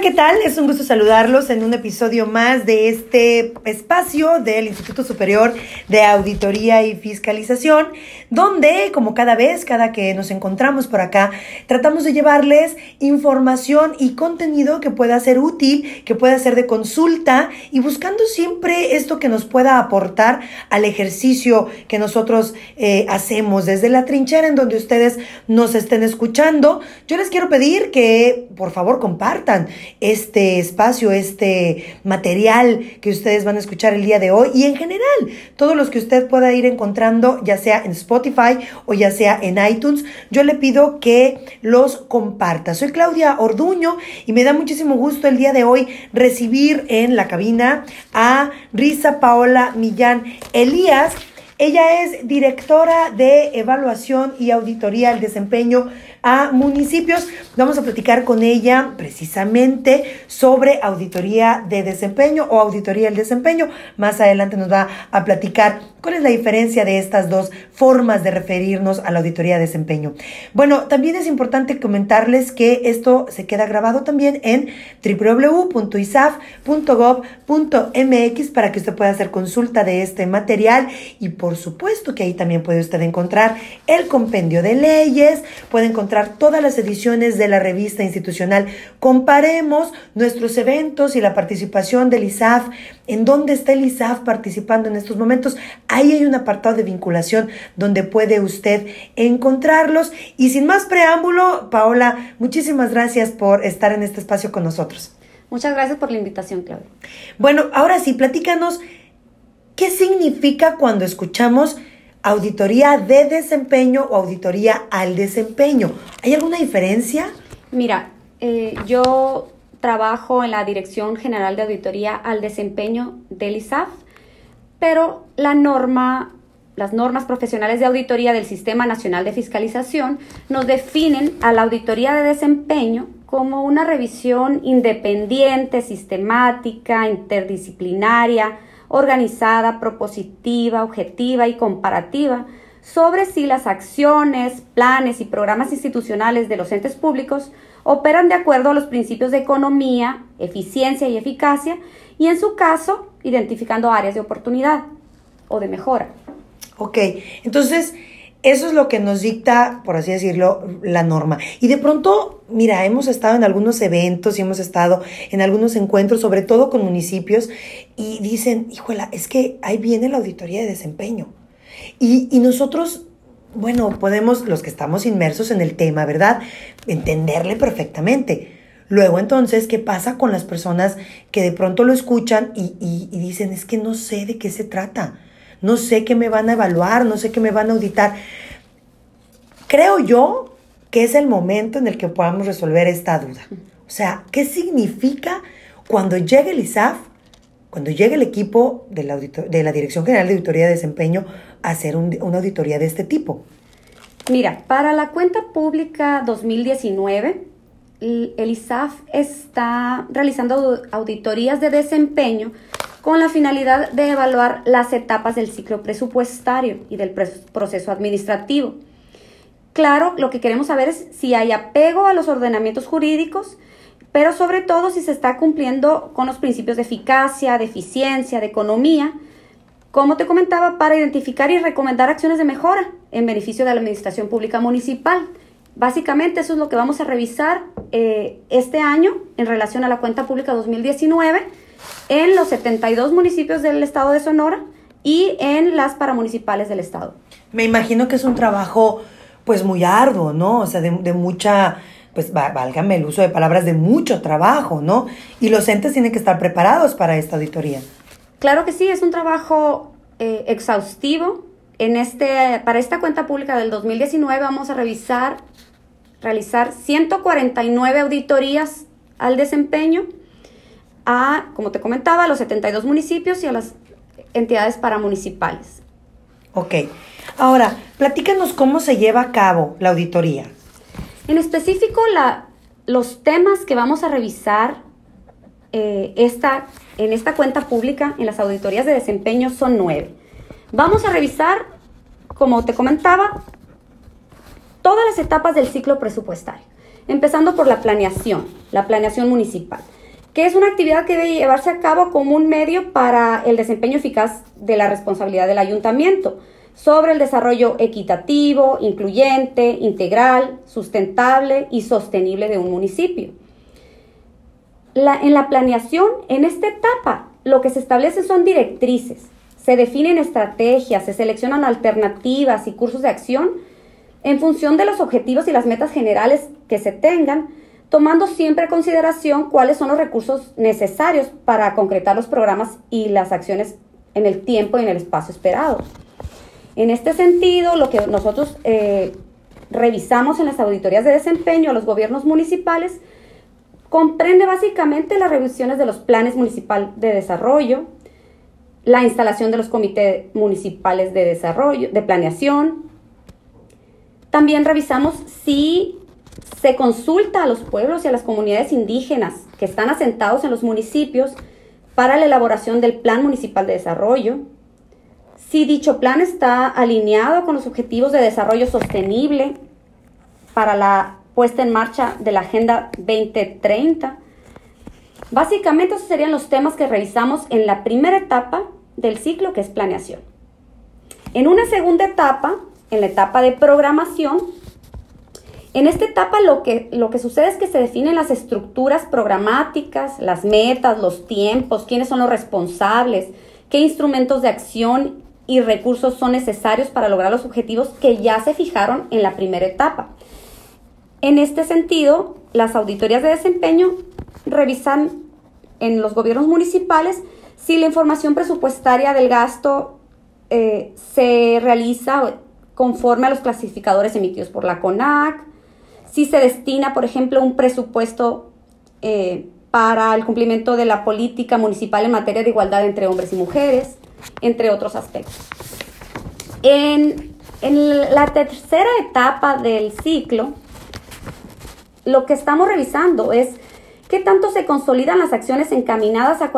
¿qué tal? Es un gusto saludarlos en un episodio más de este espacio del Instituto Superior de Auditoría y Fiscalización, donde, como cada vez, cada que nos encontramos por acá, tratamos de llevarles información y contenido que pueda ser útil, que pueda ser de consulta y buscando siempre esto que nos pueda aportar al ejercicio que nosotros eh, hacemos desde la trinchera en donde ustedes nos estén escuchando. Yo les quiero pedir que, por favor, compartan este espacio, este material que ustedes van a escuchar el día de hoy y en general todos los que usted pueda ir encontrando, ya sea en Spotify o ya sea en iTunes, yo le pido que los comparta. Soy Claudia Orduño y me da muchísimo gusto el día de hoy recibir en la cabina a Risa Paola Millán Elías. Ella es directora de evaluación y auditoría al desempeño a municipios. Vamos a platicar con ella precisamente sobre auditoría de desempeño o auditoría del desempeño. Más adelante nos va a platicar cuál es la diferencia de estas dos formas de referirnos a la auditoría de desempeño. Bueno, también es importante comentarles que esto se queda grabado también en www.isaf.gov.mx para que usted pueda hacer consulta de este material y por supuesto que ahí también puede usted encontrar el compendio de leyes, puede todas las ediciones de la revista institucional. Comparemos nuestros eventos y la participación del ISAF. ¿En dónde está el ISAF participando en estos momentos? Ahí hay un apartado de vinculación donde puede usted encontrarlos. Y sin más preámbulo, Paola, muchísimas gracias por estar en este espacio con nosotros. Muchas gracias por la invitación, Claudia. Bueno, ahora sí, platícanos qué significa cuando escuchamos auditoría de desempeño o auditoría al desempeño. ¿Hay alguna diferencia? Mira, eh, yo trabajo en la Dirección General de Auditoría al Desempeño del ISAF, pero la norma, las normas profesionales de auditoría del Sistema Nacional de Fiscalización nos definen a la auditoría de desempeño como una revisión independiente, sistemática, interdisciplinaria, organizada, propositiva, objetiva y comparativa sobre si las acciones, planes y programas institucionales de los entes públicos operan de acuerdo a los principios de economía, eficiencia y eficacia y en su caso identificando áreas de oportunidad o de mejora. Ok, entonces eso es lo que nos dicta, por así decirlo, la norma. Y de pronto, mira, hemos estado en algunos eventos y hemos estado en algunos encuentros, sobre todo con municipios, y dicen, híjola, es que ahí viene la auditoría de desempeño. Y, y nosotros, bueno, podemos, los que estamos inmersos en el tema, ¿verdad? Entenderle perfectamente. Luego entonces, ¿qué pasa con las personas que de pronto lo escuchan y, y, y dicen, es que no sé de qué se trata? No sé qué me van a evaluar, no sé qué me van a auditar. Creo yo que es el momento en el que podamos resolver esta duda. O sea, ¿qué significa cuando llegue el ISAF, cuando llegue el equipo de la, de la Dirección General de Auditoría de Desempeño a hacer una auditoría de este tipo? Mira, para la cuenta pública 2019, el ISAF está realizando auditorías de desempeño con la finalidad de evaluar las etapas del ciclo presupuestario y del proceso administrativo. Claro, lo que queremos saber es si hay apego a los ordenamientos jurídicos, pero sobre todo si se está cumpliendo con los principios de eficacia, de eficiencia, de economía, como te comentaba, para identificar y recomendar acciones de mejora en beneficio de la Administración Pública Municipal. Básicamente eso es lo que vamos a revisar eh, este año en relación a la cuenta pública 2019 en los 72 municipios del estado de Sonora y en las paramunicipales del estado. Me imagino que es un trabajo pues muy arduo, ¿no? O sea, de, mucha, pues válgame el uso de palabras, de mucho trabajo, ¿no? Y los entes tienen que estar preparados para esta auditoría. Claro que sí, es un trabajo eh, exhaustivo. En este, para esta cuenta pública del 2019 vamos a revisar, realizar 149 auditorías al desempeño a, como te comentaba, a los 72 municipios y a las entidades paramunicipales. Ok. Ahora, platícanos cómo se lleva a cabo la auditoría. En específico, la, los temas que vamos a revisar eh, esta, en esta cuenta pública, en las auditorías de desempeño, son nueve. Vamos a revisar, como te comentaba, todas las etapas del ciclo presupuestario. empezando por la planeación, la planeación municipal, que es una actividad que debe llevarse a cabo como un medio para el desempeño eficaz de la responsabilidad del ayuntamiento sobre el desarrollo equitativo, incluyente, integral, sustentable y sostenible de un municipio. en la planeación, en esta etapa, lo que se establece son directrices, se definen estrategias, se seleccionan alternativas y cursos de acción en función de los objetivos y las metas generales que se tengan, tomando siempre en consideración cuáles son los recursos necesarios para concretar los programas y las acciones en el tiempo y en el espacio esperado. En este sentido, lo que nosotros eh, revisamos en las auditorías de desempeño a los gobiernos municipales comprende básicamente las revisiones de los planes municipal de desarrollo, la instalación de los comités municipales de desarrollo, de planeación. También revisamos si se consulta a los pueblos y a las comunidades indígenas que están asentados en los municipios para la elaboración del Plan Municipal de Desarrollo, si dicho plan está alineado con los objetivos de desarrollo sostenible para la puesta en marcha de la Agenda 2030. Básicamente esos serían los temas que revisamos en la primera etapa del ciclo que es planeación. En una segunda etapa, en la etapa de programación, en esta etapa lo que, lo que sucede es que se definen las estructuras programáticas, las metas, los tiempos, quiénes son los responsables, qué instrumentos de acción y recursos son necesarios para lograr los objetivos que ya se fijaron en la primera etapa. En este sentido, las auditorías de desempeño revisan en los gobiernos municipales si la información presupuestaria del gasto eh, se realiza conforme a los clasificadores emitidos por la CONAC, si se destina, por ejemplo, un presupuesto eh, para el cumplimiento de la política municipal en materia de igualdad entre hombres y mujeres, entre otros aspectos. En, en la tercera etapa del ciclo, lo que estamos revisando es qué tanto se consolidan las acciones encaminadas a,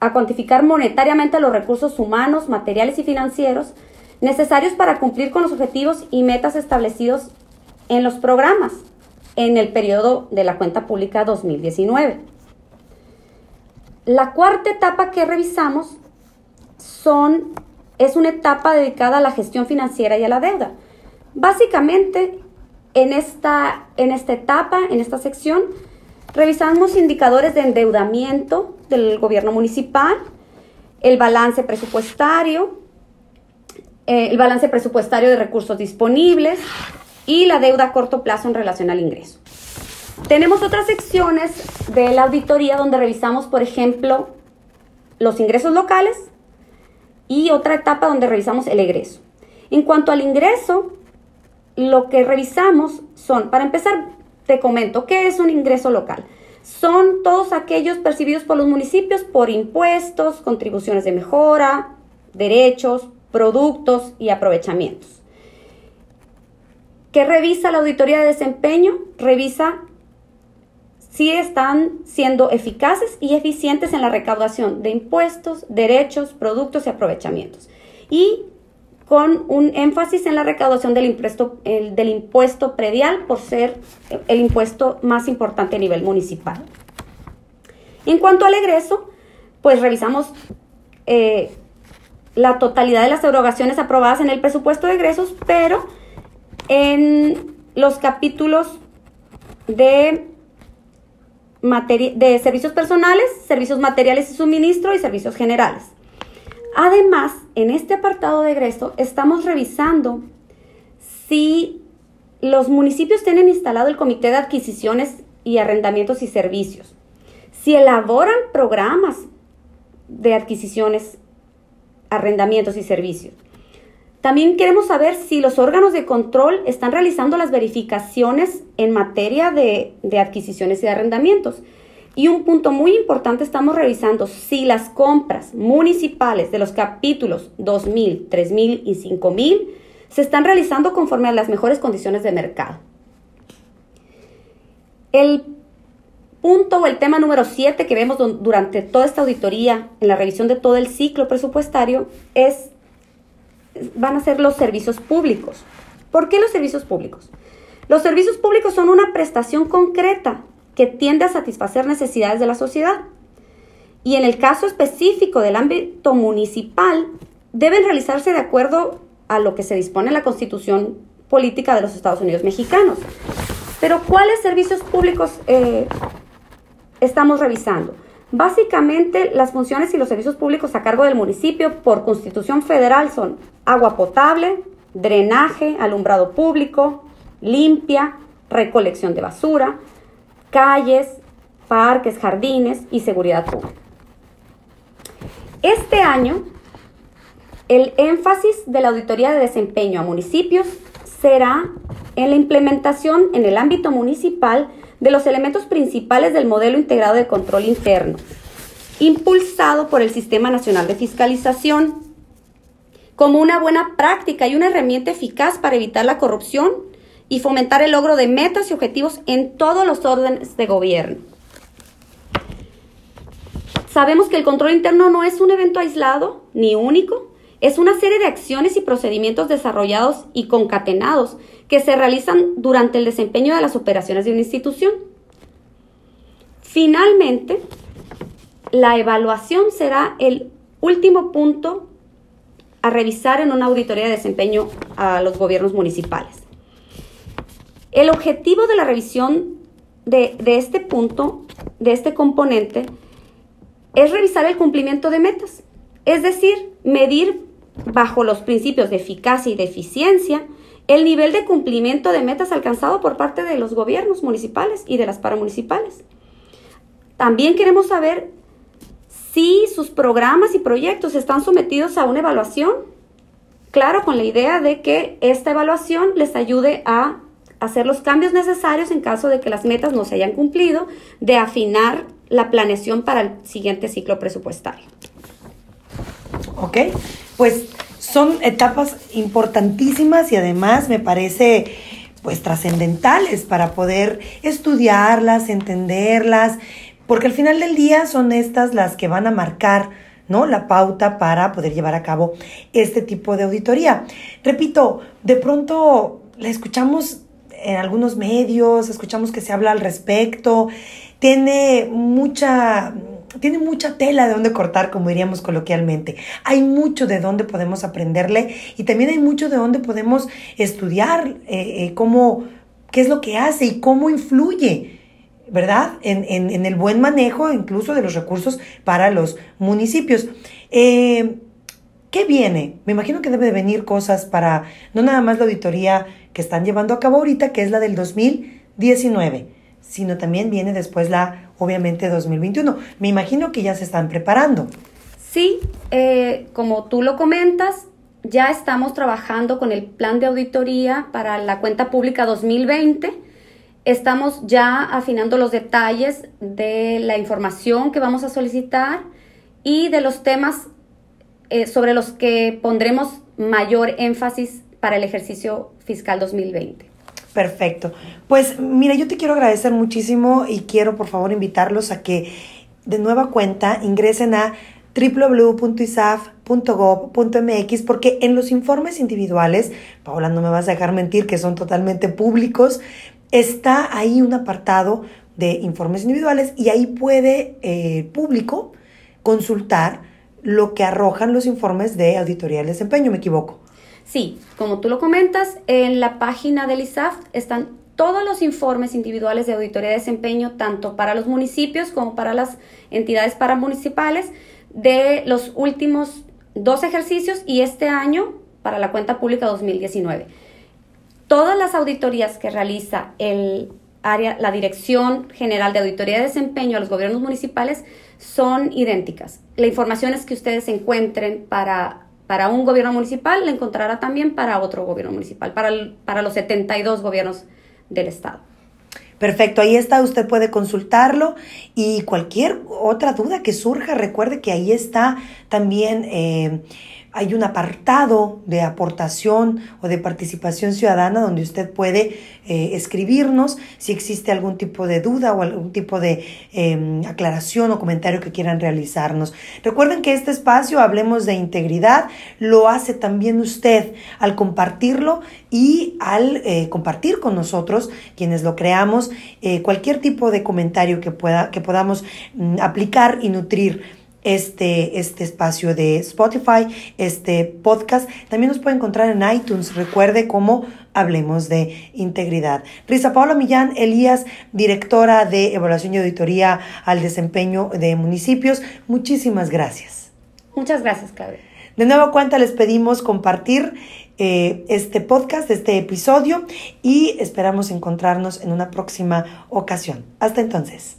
a cuantificar monetariamente los recursos humanos, materiales y financieros necesarios para cumplir con los objetivos y metas establecidos en los programas en el periodo de la cuenta pública 2019. La cuarta etapa que revisamos son, es una etapa dedicada a la gestión financiera y a la deuda. Básicamente, en esta, en esta etapa, en esta sección, revisamos indicadores de endeudamiento del gobierno municipal, el balance presupuestario, eh, el balance presupuestario de recursos disponibles y la deuda a corto plazo en relación al ingreso. Tenemos otras secciones de la auditoría donde revisamos, por ejemplo, los ingresos locales y otra etapa donde revisamos el egreso. En cuanto al ingreso, lo que revisamos son, para empezar, te comento, ¿qué es un ingreso local? Son todos aquellos percibidos por los municipios por impuestos, contribuciones de mejora, derechos, productos y aprovechamientos. ¿Qué revisa la auditoría de desempeño? Revisa si están siendo eficaces y eficientes en la recaudación de impuestos, derechos, productos y aprovechamientos. Y con un énfasis en la recaudación del impuesto, del impuesto predial por ser el impuesto más importante a nivel municipal. En cuanto al egreso, pues revisamos eh, la totalidad de las erogaciones aprobadas en el presupuesto de egresos, pero en los capítulos de, de servicios personales, servicios materiales y suministro y servicios generales. Además, en este apartado de egreso estamos revisando si los municipios tienen instalado el Comité de Adquisiciones y Arrendamientos y Servicios, si elaboran programas de adquisiciones, arrendamientos y servicios. También queremos saber si los órganos de control están realizando las verificaciones en materia de, de adquisiciones y arrendamientos y un punto muy importante, estamos revisando si las compras municipales de los capítulos 2000, 3000 y 5000 se están realizando conforme a las mejores condiciones de mercado. El punto o el tema número 7 que vemos durante toda esta auditoría en la revisión de todo el ciclo presupuestario es van a ser los servicios públicos. ¿Por qué los servicios públicos? Los servicios públicos son una prestación concreta que tiende a satisfacer necesidades de la sociedad. Y en el caso específico del ámbito municipal, deben realizarse de acuerdo a lo que se dispone en la Constitución Política de los Estados Unidos Mexicanos. Pero ¿cuáles servicios públicos eh, estamos revisando? Básicamente, las funciones y los servicios públicos a cargo del municipio por Constitución Federal son agua potable, drenaje, alumbrado público, limpia, recolección de basura, calles, parques, jardines y seguridad pública. Este año, el énfasis de la auditoría de desempeño a municipios será en la implementación en el ámbito municipal de los elementos principales del modelo integrado de control interno, impulsado por el Sistema Nacional de Fiscalización, como una buena práctica y una herramienta eficaz para evitar la corrupción y fomentar el logro de metas y objetivos en todos los órdenes de gobierno. Sabemos que el control interno no es un evento aislado ni único, es una serie de acciones y procedimientos desarrollados y concatenados que se realizan durante el desempeño de las operaciones de una institución. Finalmente, la evaluación será el último punto a revisar en una auditoría de desempeño a los gobiernos municipales. El objetivo de la revisión de, este punto, de este componente, es revisar el cumplimiento de metas, es decir, medir bajo los principios de eficacia y de eficiencia el nivel de cumplimiento de metas alcanzado por parte de los gobiernos municipales y de las paramunicipales. También queremos saber si sus programas y proyectos están sometidos a una evaluación, claro, con la idea de que esta evaluación les ayude a hacer los cambios necesarios en caso de que las metas no se hayan cumplido, de afinar la planeación para el siguiente ciclo presupuestario. Ok, pues son etapas importantísimas y además me parece pues trascendentales para poder estudiarlas, entenderlas, porque al final del día son estas las que van a marcar ¿no? la pauta para poder llevar a cabo este tipo de auditoría. Repito, de pronto la escuchamos en algunos medios, escuchamos que se habla al respecto, tiene mucha tiene mucha tela de donde cortar, como diríamos coloquialmente. Hay mucho de donde podemos aprenderle y también hay mucho de donde podemos estudiar eh, eh, cómo, qué es lo que hace y cómo influye, ¿verdad? En, en, el buen manejo incluso de los recursos para los municipios. Eh, ¿Qué viene? Me imagino que debe de venir cosas para, no nada más la auditoría que están llevando a cabo ahorita, que es la del 2019, sino también viene después la, obviamente, 2021. Me imagino que ya se están preparando. Sí, eh, como tú lo comentas, ya estamos trabajando con el plan de auditoría para la cuenta pública 2020. Estamos ya afinando los detalles de la información que vamos a solicitar y de los temas eh, sobre los que pondremos mayor énfasis para el ejercicio fiscal 2020. Perfecto. Pues mira, yo te quiero agradecer muchísimo y quiero por favor invitarlos a que de nueva cuenta ingresen a www.isaf.gov.mx porque en los informes individuales, Paola, no me vas a dejar mentir que son totalmente públicos, está ahí un apartado de informes individuales y ahí puede eh, público consultar lo que arrojan los informes de auditoría del desempeño, ¿me equivoco? Sí, como tú lo comentas, en la página del ISAF están todos los informes individuales de auditoría de desempeño, tanto para los municipios como para las entidades paramunicipales, de los últimos dos ejercicios y este año para la cuenta pública 2019. Todas las auditorías que realiza el área, la Dirección General de Auditoría de Desempeño a los gobiernos municipales son idénticas. La información es que ustedes encuentren para, para un gobierno municipal, la encontrará también para otro gobierno municipal, para, para los 72 gobiernos del Estado. Perfecto, ahí está, usted puede consultarlo y cualquier otra duda que surja, recuerde que ahí está también... Eh, hay un apartado de aportación o de participación ciudadana donde usted puede eh, escribirnos si existe algún tipo de duda o algún tipo de em, aclaración o comentario que quieran realizarnos. Recuerden que este espacio, hablemos de integridad, lo hace también usted al compartirlo y al eh, compartir con nosotros, quienes lo creamos, eh, cualquier tipo de comentario que, pueda, que podamos mm, aplicar y nutrir este, este espacio de Spotify, este podcast. También nos puede encontrar en iTunes. Recuerde cómo hablemos de integridad. Risa Paula Millán Elías, directora de Evaluación y Auditoría al Desempeño de Municipios. Muchísimas gracias. Muchas gracias, Claudia. De nuevo cuenta les pedimos compartir eh, este podcast, este episodio y esperamos encontrarnos en una próxima ocasión. Hasta entonces.